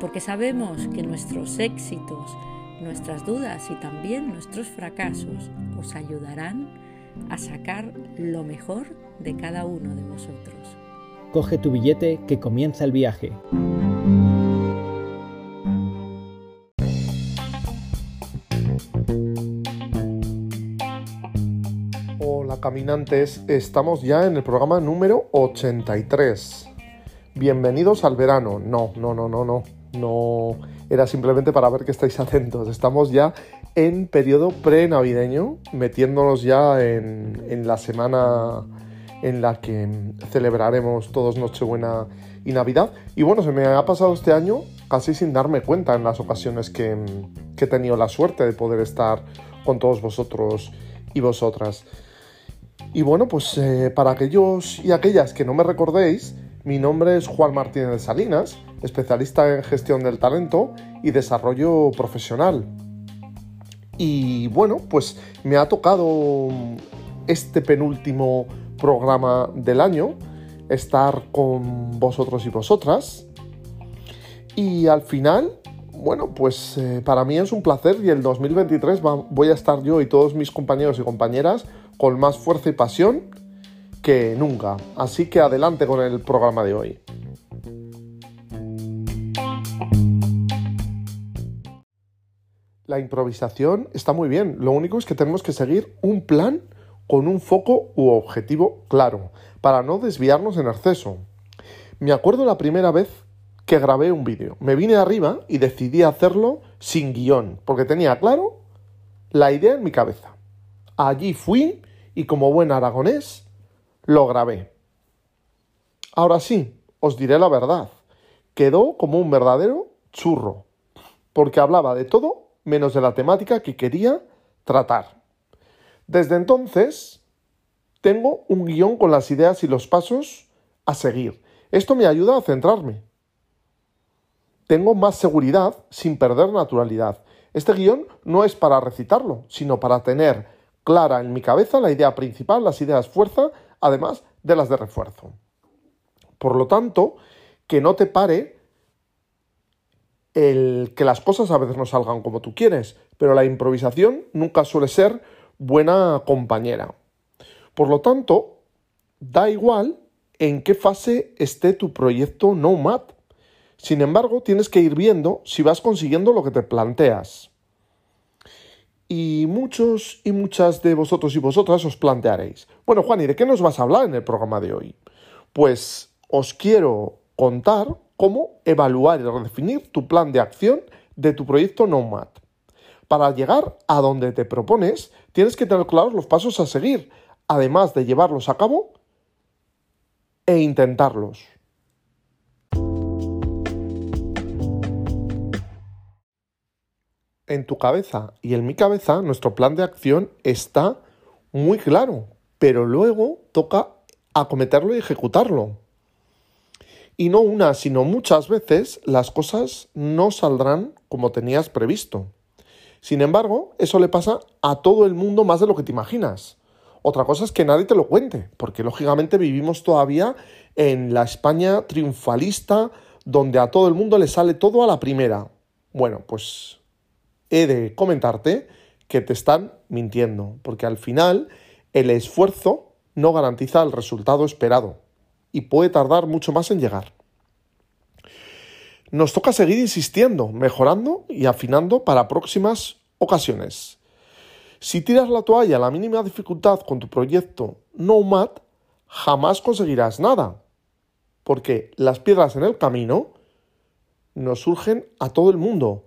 porque sabemos que nuestros éxitos, nuestras dudas y también nuestros fracasos os ayudarán a sacar lo mejor de cada uno de vosotros. Coge tu billete que comienza el viaje. Hola caminantes, estamos ya en el programa número 83. Bienvenidos al verano. No, no, no, no, no no era simplemente para ver que estáis atentos. Estamos ya en periodo pre-navideño, metiéndonos ya en, la semana en la que celebraremos todos Nochebuena y Navidad. Y bueno, se me ha pasado este año casi sin darme cuenta en las ocasiones que, he tenido la suerte de poder estar con todos vosotros y vosotras. Y bueno, pues eh, para aquellos y aquellas que no me recordéis, mi nombre es Juan Martínez de Salinas, especialista en gestión del talento y desarrollo profesional. Y bueno, pues me ha tocado este penúltimo programa del año estar con vosotros y vosotras. Y al final, bueno, pues eh, para mí es un placer y el 2023 voy a estar yo y todos mis compañeros y compañeras con más fuerza y pasión que nunca. Así que adelante con el programa de hoy. La improvisación está muy bien, lo único es que tenemos que seguir un plan con un foco u objetivo claro, para no desviarnos en exceso. Me acuerdo la primera vez que grabé un vídeo. Me vine arriba y decidí hacerlo sin guion, porque tenía claro la idea en mi cabeza. Allí fui y como buen aragonés lo grabé. Ahora sí, os diré la verdad. Quedó como un verdadero churro, porque hablaba de todo menos de la temática que quería tratar. Desde entonces, tengo un guion con las ideas y los pasos a seguir. Esto me ayuda a centrarme. Tengo más seguridad sin perder naturalidad. Este guion no es para recitarlo, sino para tener clara en mi cabeza la idea principal, las ideas fuerza además de las de refuerzo. Por lo tanto, que no te pare el que las cosas a veces no salgan como tú quieres, pero la improvisación nunca suele ser buena compañera. Por lo tanto, da igual en qué fase esté tu proyecto Nomad. Sin embargo, tienes que ir viendo si vas consiguiendo lo que te planteas. Y muchos y muchas de vosotros y vosotras os plantearéis, bueno Juan, ¿y de qué nos vas a hablar en el programa de hoy? Pues os quiero contar cómo evaluar y redefinir tu plan de acción de tu proyecto Nomad. Para llegar a donde te propones, tienes que tener claros los pasos a seguir, además de llevarlos a cabo e intentarlos. en tu cabeza y en mi cabeza, nuestro plan de acción está muy claro, pero luego toca acometerlo y ejecutarlo. Y no una, sino muchas veces las cosas no saldrán como tenías previsto. Sin embargo, eso le pasa a todo el mundo más de lo que te imaginas. Otra cosa es que nadie te lo cuente, porque lógicamente vivimos todavía en la España triunfalista, donde a todo el mundo le sale todo a la primera. Bueno, pues he de comentarte que te están mintiendo, porque al final el esfuerzo no garantiza el resultado esperado y puede tardar mucho más en llegar. Nos toca seguir insistiendo, mejorando y afinando para próximas ocasiones. Si tiras la toalla a la mínima dificultad con tu proyecto Nomad, jamás conseguirás nada, porque las piedras en el camino nos surgen a todo el mundo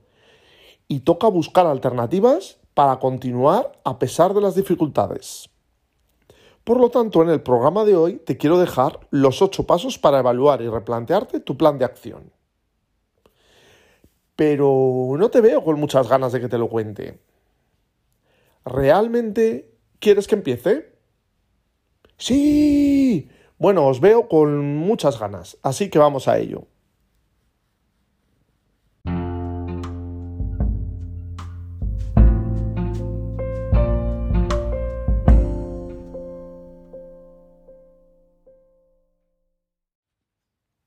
y toca buscar alternativas para continuar a pesar de las dificultades. Por lo tanto, en el programa de hoy te quiero dejar los ocho pasos para evaluar y replantearte tu plan de acción. Pero no te veo con muchas ganas de que te lo cuente. ¿Realmente quieres que empiece? Sí. Bueno, os veo con muchas ganas, así que vamos a ello.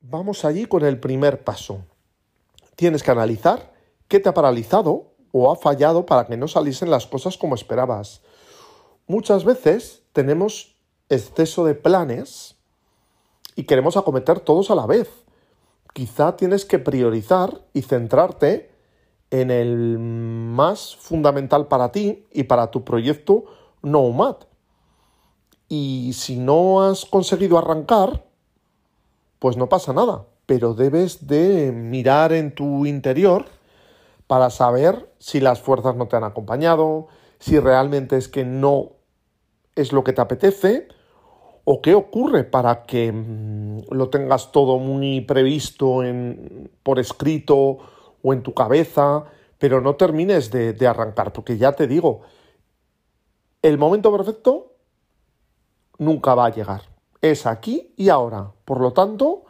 Vamos allí con el primer paso. Tienes que analizar qué te ha paralizado o ha fallado para que no saliesen las cosas como esperabas. Muchas veces tenemos exceso de planes y queremos acometer todos a la vez. Quizá tienes que priorizar y centrarte en el más fundamental para ti y para tu proyecto Nomad. Y si no has conseguido arrancar, pues no pasa nada, pero debes de mirar en tu interior para saber si las fuerzas no te han acompañado, si realmente es que no es lo que te apetece o qué ocurre para que mm, lo tengas todo muy previsto en, por escrito o en tu cabeza, pero no termines de, de arrancar, porque ya te digo, el momento perfecto nunca va a llegar. Es aquí y ahora. Por lo tanto,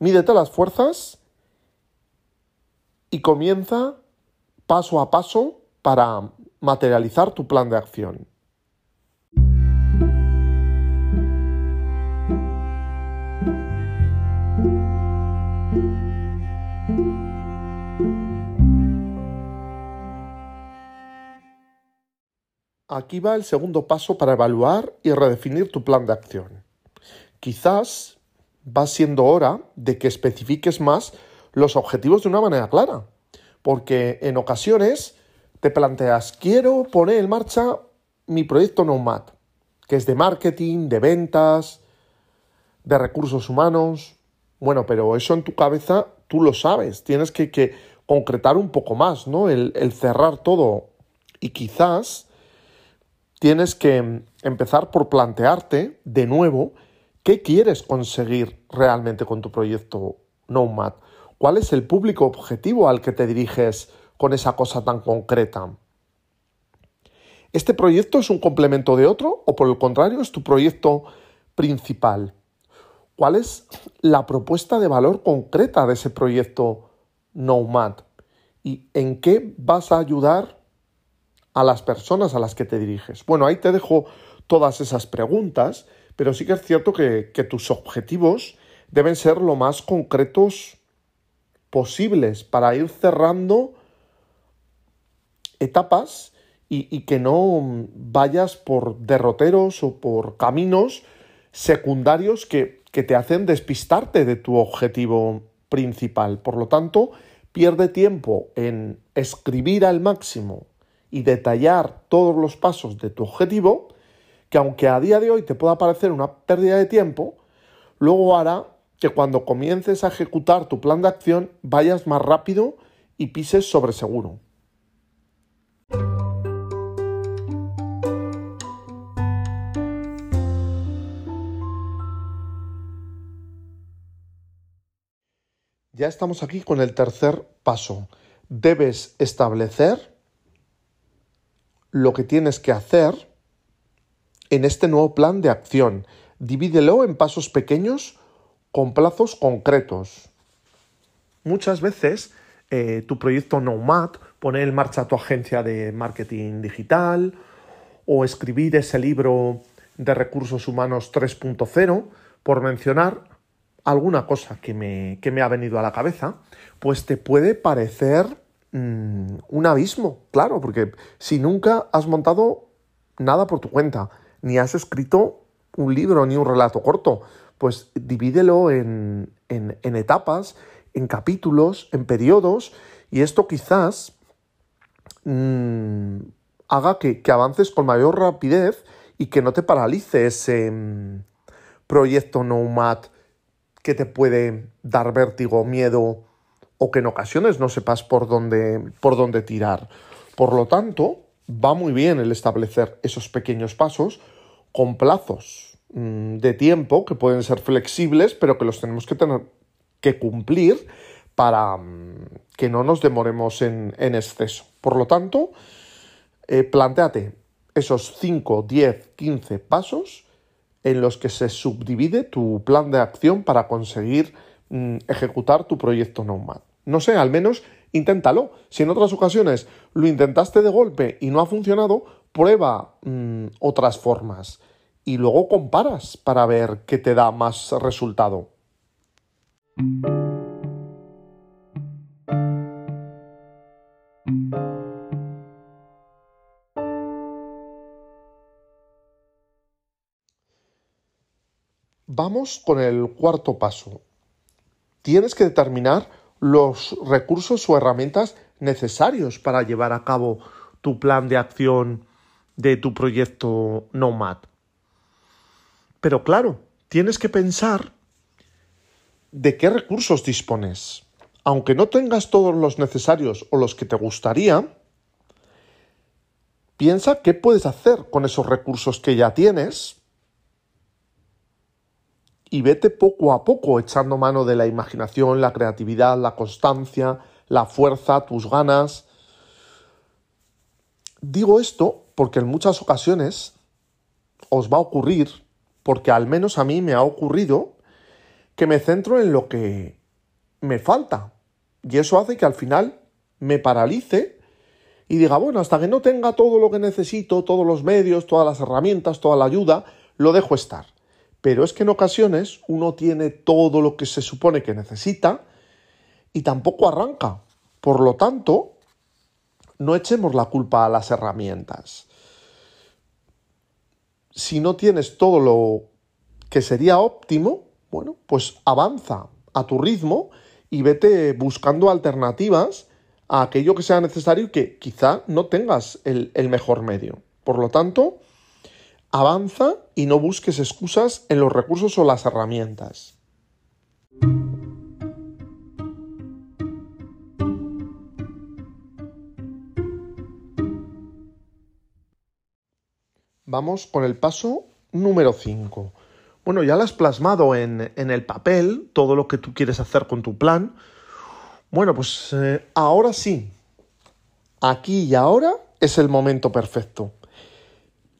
mídete las fuerzas y comienza paso a paso para materializar tu plan de acción. Aquí va el segundo paso para evaluar y redefinir tu plan de acción. Quizás va siendo hora de que especifiques más los objetivos de una manera clara, porque en ocasiones te planteas, quiero poner en marcha mi proyecto Nomad, que es de marketing, de ventas, de recursos humanos. Bueno, pero eso en tu cabeza tú lo sabes, tienes que, concretar un poco más, ¿no? El, el cerrar todo. Y quizás tienes que empezar por plantearte de nuevo qué quieres conseguir realmente con tu proyecto Nomad. ¿Cuál es el público objetivo al que te diriges con esa cosa tan concreta? ¿Este proyecto es un complemento de otro o por el contrario es tu proyecto principal? ¿Cuál es la propuesta de valor concreta de ese proyecto Nomad? ¿Y en qué vas a ayudar a las personas a las que te diriges? Bueno, ahí te dejo todas esas preguntas, pero sí que es cierto que, tus objetivos deben ser lo más concretos posibles para ir cerrando etapas y, que no vayas por derroteros o por caminos secundarios que, que, te hacen despistarte de tu objetivo principal. Por lo tanto, pierde tiempo en escribir al máximo y detallar todos los pasos de tu objetivo, que aunque a día de hoy te pueda parecer una pérdida de tiempo, luego hará que cuando comiences a ejecutar tu plan de acción vayas más rápido y pises sobre seguro. Ya estamos aquí con el tercer paso. Debes establecer lo que tienes que hacer en este nuevo plan de acción. Divídelo en pasos pequeños con plazos concretos. Muchas veces eh, tu proyecto Nomad, poner en marcha tu agencia de marketing digital o escribir ese libro de recursos humanos 3.0, por mencionar alguna cosa que me, que me, ha venido a la cabeza, pues te puede parecer Mm, un abismo, claro, porque si nunca has montado nada por tu cuenta, ni has escrito un libro ni un relato corto, pues divídelo en, en, etapas, en capítulos, en periodos, y esto quizás mm, haga que, que, avances con mayor rapidez y que no te paralice ese mm, proyecto Nomad que te puede dar vértigo, miedo o que en ocasiones no sepas por dónde, por dónde tirar. Por lo tanto, va muy bien el establecer esos pequeños pasos con plazos mm, de tiempo que pueden ser flexibles, pero que los tenemos que tener que cumplir para mm, que no nos demoremos en, exceso. Por lo tanto, eh, planteate esos 5, 10, 15 pasos en los que se subdivide tu plan de acción para conseguir mm, ejecutar tu proyecto Nomad. No sé, al menos inténtalo. Si en otras ocasiones lo intentaste de golpe y no ha funcionado, prueba mm, otras formas y luego comparas para ver qué te da más resultado. Vamos con el cuarto paso. Tienes que determinar los recursos o herramientas necesarios para llevar a cabo tu plan de acción de tu proyecto Nomad. Pero claro, tienes que pensar de qué recursos dispones. Aunque no tengas todos los necesarios o los que te gustaría, piensa qué puedes hacer con esos recursos que ya tienes y vete poco a poco echando mano de la imaginación, la creatividad, la constancia, la fuerza, tus ganas. Digo esto porque en muchas ocasiones os va a ocurrir, porque al menos a mí me ha ocurrido, que me centro en lo que me falta. Y eso hace que al final me paralice y diga, bueno, hasta que no tenga todo lo que necesito, todos los medios, todas las herramientas, toda la ayuda, lo dejo estar. Pero es que en ocasiones uno tiene todo lo que se supone que necesita y tampoco arranca. Por lo tanto, no echemos la culpa a las herramientas. Si no tienes todo lo que sería óptimo, bueno, pues avanza a tu ritmo y vete buscando alternativas a aquello que sea necesario y que quizá no tengas el, el mejor medio. Por lo tanto, Avanza y no busques excusas en los recursos o las herramientas. Vamos con el paso número 5. Bueno, ya lo has plasmado en, el papel todo lo que tú quieres hacer con tu plan. Bueno, pues eh, ahora sí. Aquí y ahora es el momento perfecto.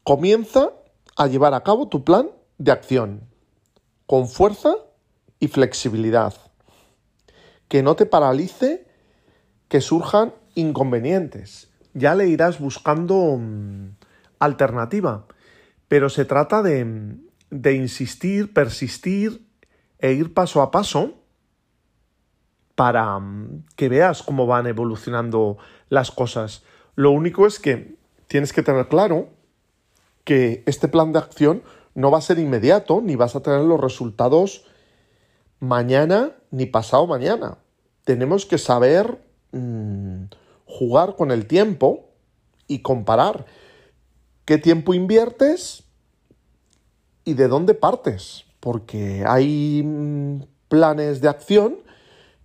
Comienza a llevar a cabo tu plan de acción con fuerza y flexibilidad. Que no te paralice que surjan inconvenientes. Ya le irás buscando mm, alternativa. Pero se trata de, de insistir, persistir e ir paso a paso para mm, que veas cómo van evolucionando las cosas. Lo único es que tienes que tener claro que este plan de acción no va a ser inmediato, ni vas a tener los resultados mañana ni pasado mañana. Tenemos que saber mm, jugar con el tiempo y comparar qué tiempo inviertes y de dónde partes, porque hay mm, planes de acción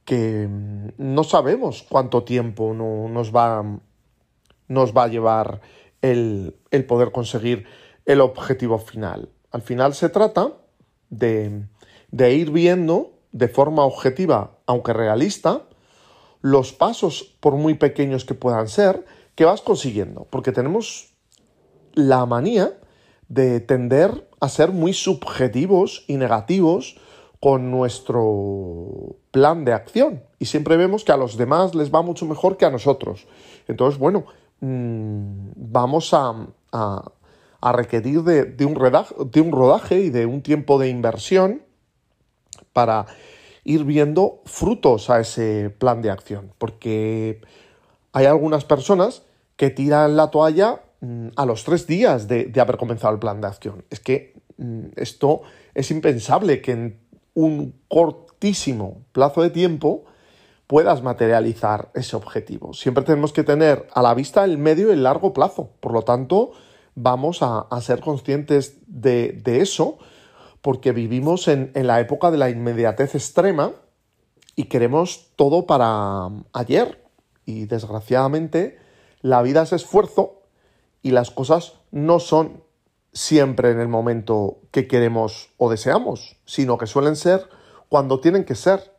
que mm, no sabemos cuánto tiempo nos, va, nos va a llevar el, poder conseguir el objetivo final. Al final se trata de, de ir viendo de forma objetiva, aunque realista, los pasos, por muy pequeños que puedan ser, que vas consiguiendo. Porque tenemos la manía de tender a ser muy subjetivos y negativos con nuestro plan de acción. Y siempre vemos que a los demás les va mucho mejor que a nosotros. Entonces, bueno, Mm, vamos a, requerir de, un de un rodaje y de un tiempo de inversión para ir viendo frutos a ese plan de acción. Porque hay algunas personas que tiran la toalla mm, a los tres días de, de, haber comenzado el plan de acción. Es que mm, esto es impensable que en un cortísimo plazo de tiempo puedas materializar ese objetivo. Siempre tenemos que tener a la vista el medio y el largo plazo. Por lo tanto, vamos a, ser conscientes de, eso porque vivimos en, la época de la inmediatez extrema y queremos todo para ayer. Y desgraciadamente la vida es esfuerzo y las cosas no son siempre en el momento que queremos o deseamos, sino que suelen ser cuando tienen que ser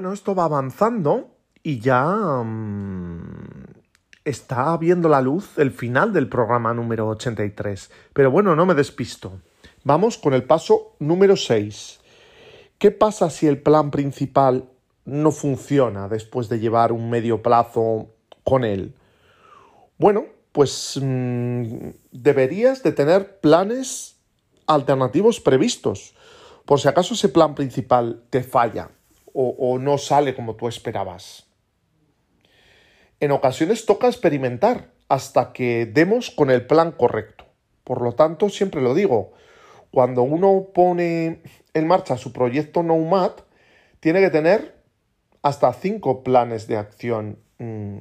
Bueno, esto va avanzando y ya mm, está viendo la luz el final del programa número 83. Pero bueno, no me despisto. Vamos con el paso número 6. ¿Qué pasa si el plan principal no funciona después de llevar un medio plazo con él? Bueno, pues mm, deberías de tener planes alternativos previstos, por si acaso ese plan principal te falla o, no sale como tú esperabas. En ocasiones toca experimentar hasta que demos con el plan correcto. Por lo tanto, siempre lo digo, cuando uno pone en marcha su proyecto Nomad, tiene que tener hasta cinco planes de acción mmm,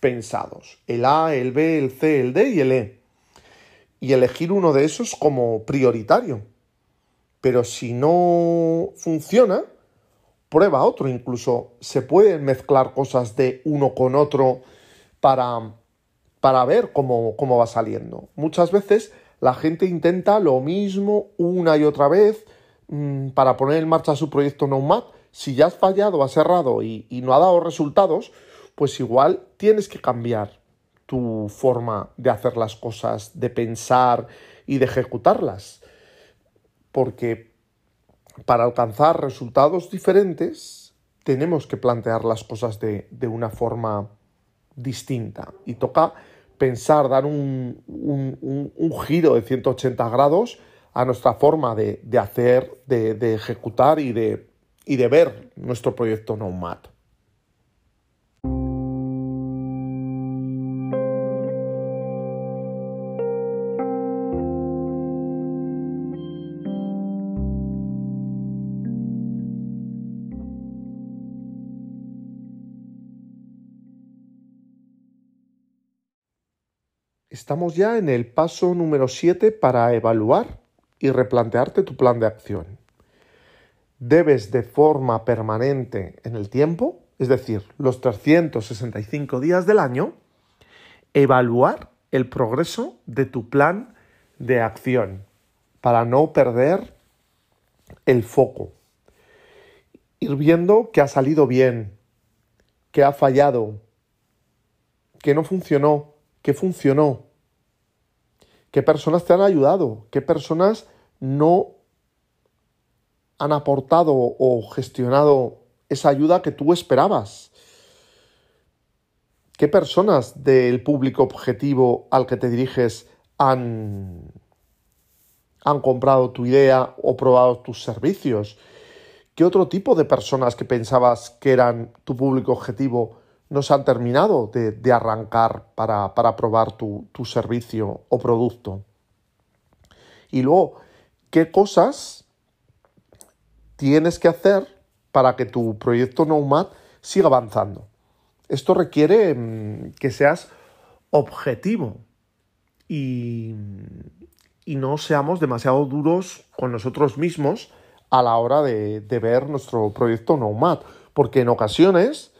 pensados. El A, el B, el C, el D y el E. Y elegir uno de esos como prioritario. Pero si no funciona, prueba otro. Incluso se pueden mezclar cosas de uno con otro para, para ver cómo, cómo va saliendo. Muchas veces la gente intenta lo mismo una y otra vez mmm, para poner en marcha su proyecto Nomad. Si ya has fallado, has cerrado y, y no ha dado resultados, pues igual tienes que cambiar tu forma de hacer las cosas, de pensar y de ejecutarlas. Porque para alcanzar resultados diferentes tenemos que plantear las cosas de, de una forma distinta y toca pensar, dar un, un, giro de 180 grados a nuestra forma de, de hacer, de, de, ejecutar y de, y de ver nuestro proyecto Nomad. Estamos ya en el paso número 7 para evaluar y replantearte tu plan de acción. Debes de forma permanente en el tiempo, es decir, los 365 días del año, evaluar el progreso de tu plan de acción para no perder el foco. Ir viendo que ha salido bien, que ha fallado, que no funcionó, que funcionó, qué personas te han ayudado, qué personas no han aportado o gestionado esa ayuda que tú esperabas. ¿Qué personas del público objetivo al que te diriges han, han comprado tu idea o probado tus servicios? ¿Qué otro tipo de personas que pensabas que eran tu público objetivo no se han terminado de, arrancar para, probar tu, servicio o producto. Y luego, ¿qué cosas tienes que hacer para que tu proyecto Nomad siga avanzando? Esto requiere mmm, que seas objetivo y, y, no seamos demasiado duros con nosotros mismos a la hora de, de ver nuestro proyecto Nomad, porque en ocasiones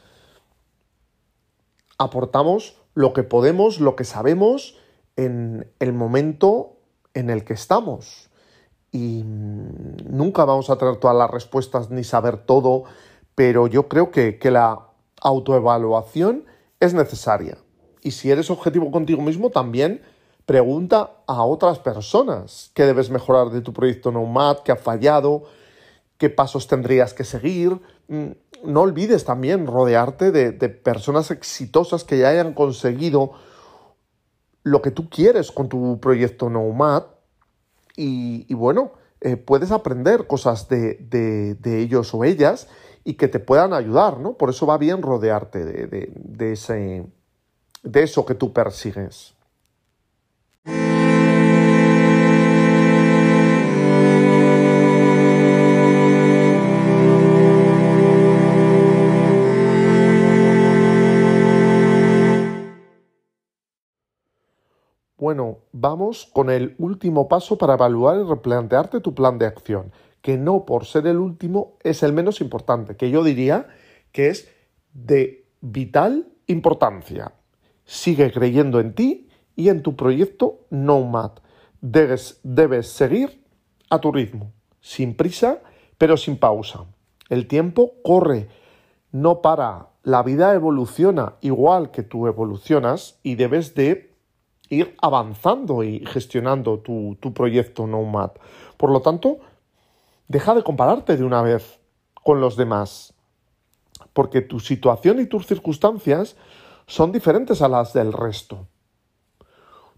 aportamos lo que podemos, lo que sabemos en el momento en el que estamos. Y nunca vamos a tener todas las respuestas ni saber todo, pero yo creo que, que la autoevaluación es necesaria. Y si eres objetivo contigo mismo, también pregunta a otras personas qué debes mejorar de tu proyecto Nomad, qué ha fallado, qué pasos tendrías que seguir no olvides también rodearte de, de, personas exitosas que ya hayan conseguido lo que tú quieres con tu proyecto Nomad. Y, y bueno, eh, puedes aprender cosas de, de, de, ellos o ellas y que te puedan ayudar, ¿no? Por eso va bien rodearte de, ese, de eso que tú persigues. Bueno, vamos con el último paso para evaluar y replantearte tu plan de acción, que no por ser el último es el menos importante, que yo diría que es de vital importancia. Sigue creyendo en ti y en tu proyecto Nomad. Debes, debes seguir a tu ritmo, sin prisa, pero sin pausa. El tiempo corre. no para. La vida evoluciona igual que tú evolucionas y debes de ir avanzando y gestionando tu, proyecto Nomad. Por lo tanto, deja de compararte de una vez con los demás, porque tu situación y tus circunstancias son diferentes a las del resto.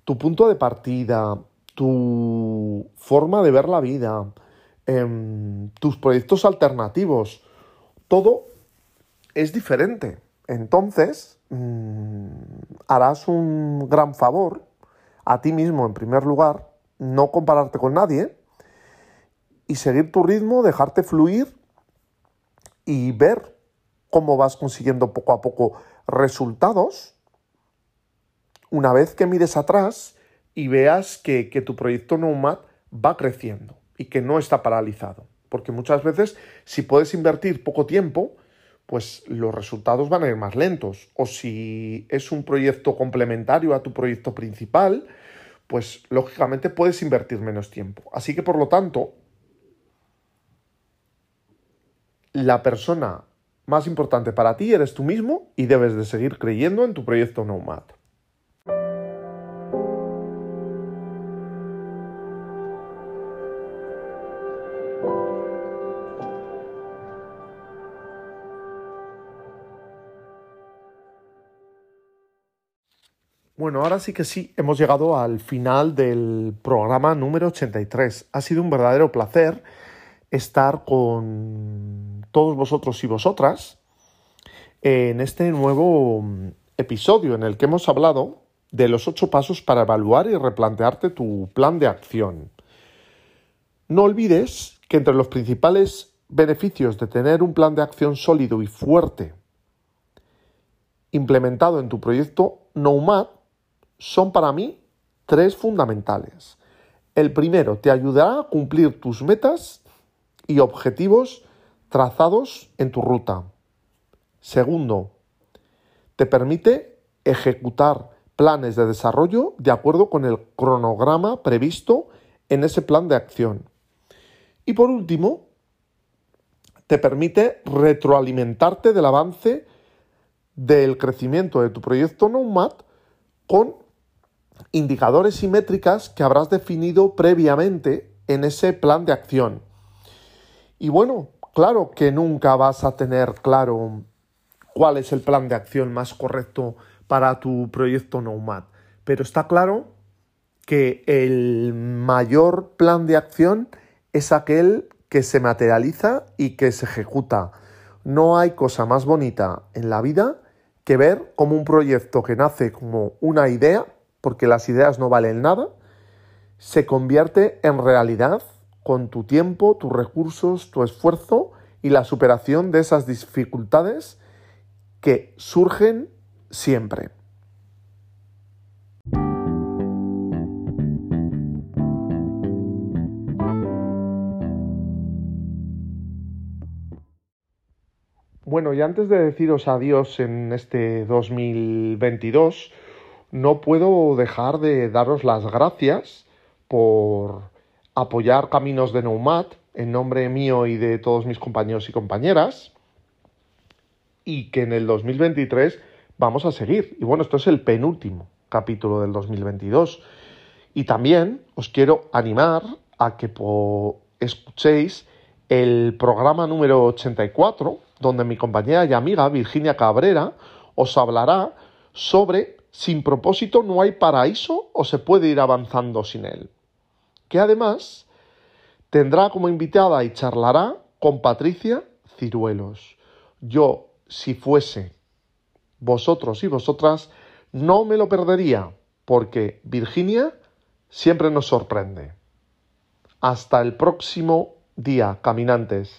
Tu punto de partida, tu forma de ver la vida, em, tus proyectos alternativos, todo es diferente. Entonces, mm, harás un gran favor a ti mismo en primer lugar, no compararte con nadie y seguir tu ritmo, dejarte fluir y ver cómo vas consiguiendo poco a poco resultados una vez que mires atrás y veas que, tu proyecto Nomad va creciendo y que no está paralizado. Porque muchas veces si puedes invertir poco tiempo, pues los resultados van a ir más lentos. O si es un proyecto complementario a tu proyecto principal, pues lógicamente puedes invertir menos tiempo. Así que por lo tanto, la persona más importante para ti eres tú mismo y debes de seguir creyendo en tu proyecto Nomad. Ahora sí que sí, hemos llegado al final del programa número 83. Ha sido un verdadero placer estar con todos vosotros y vosotras en este nuevo episodio en el que hemos hablado de los ocho pasos para evaluar y replantearte tu plan de acción. No olvides que entre los principales beneficios de tener un plan de acción sólido y fuerte implementado en tu proyecto Nomad son para mí tres fundamentales. El primero, te ayudará a cumplir tus metas y objetivos trazados en tu ruta. Segundo, te permite ejecutar planes de desarrollo de acuerdo con el cronograma previsto en ese plan de acción. Y por último, te permite retroalimentarte del avance del crecimiento de tu proyecto Nomad con indicadores y métricas que habrás definido previamente en ese plan de acción. Y bueno, claro que nunca vas a tener claro cuál es el plan de acción más correcto para tu proyecto Nomad, pero está claro que el mayor plan de acción es aquel que se materializa y que se ejecuta. No hay cosa más bonita en la vida que ver como un proyecto que nace como una idea porque las ideas no valen nada, se convierte en realidad con tu tiempo, tus recursos, tu esfuerzo y la superación de esas dificultades que surgen siempre. Bueno, y antes de deciros adiós en este 2022, no puedo dejar de daros las gracias por apoyar Caminos de Nomad en nombre mío y de todos mis compañeros y compañeras y que en el 2023 vamos a seguir. Y bueno, esto es el penúltimo capítulo del 2022. Y también os quiero animar a que escuchéis el programa número 84, donde mi compañera y amiga Virginia Cabrera os hablará sobre sin propósito no hay paraíso o se puede ir avanzando sin él. Que además tendrá como invitada y charlará con Patricia Ciruelos. Yo, si fuese vosotros y vosotras, no me lo perdería, porque Virginia siempre nos sorprende. Hasta el próximo día, caminantes.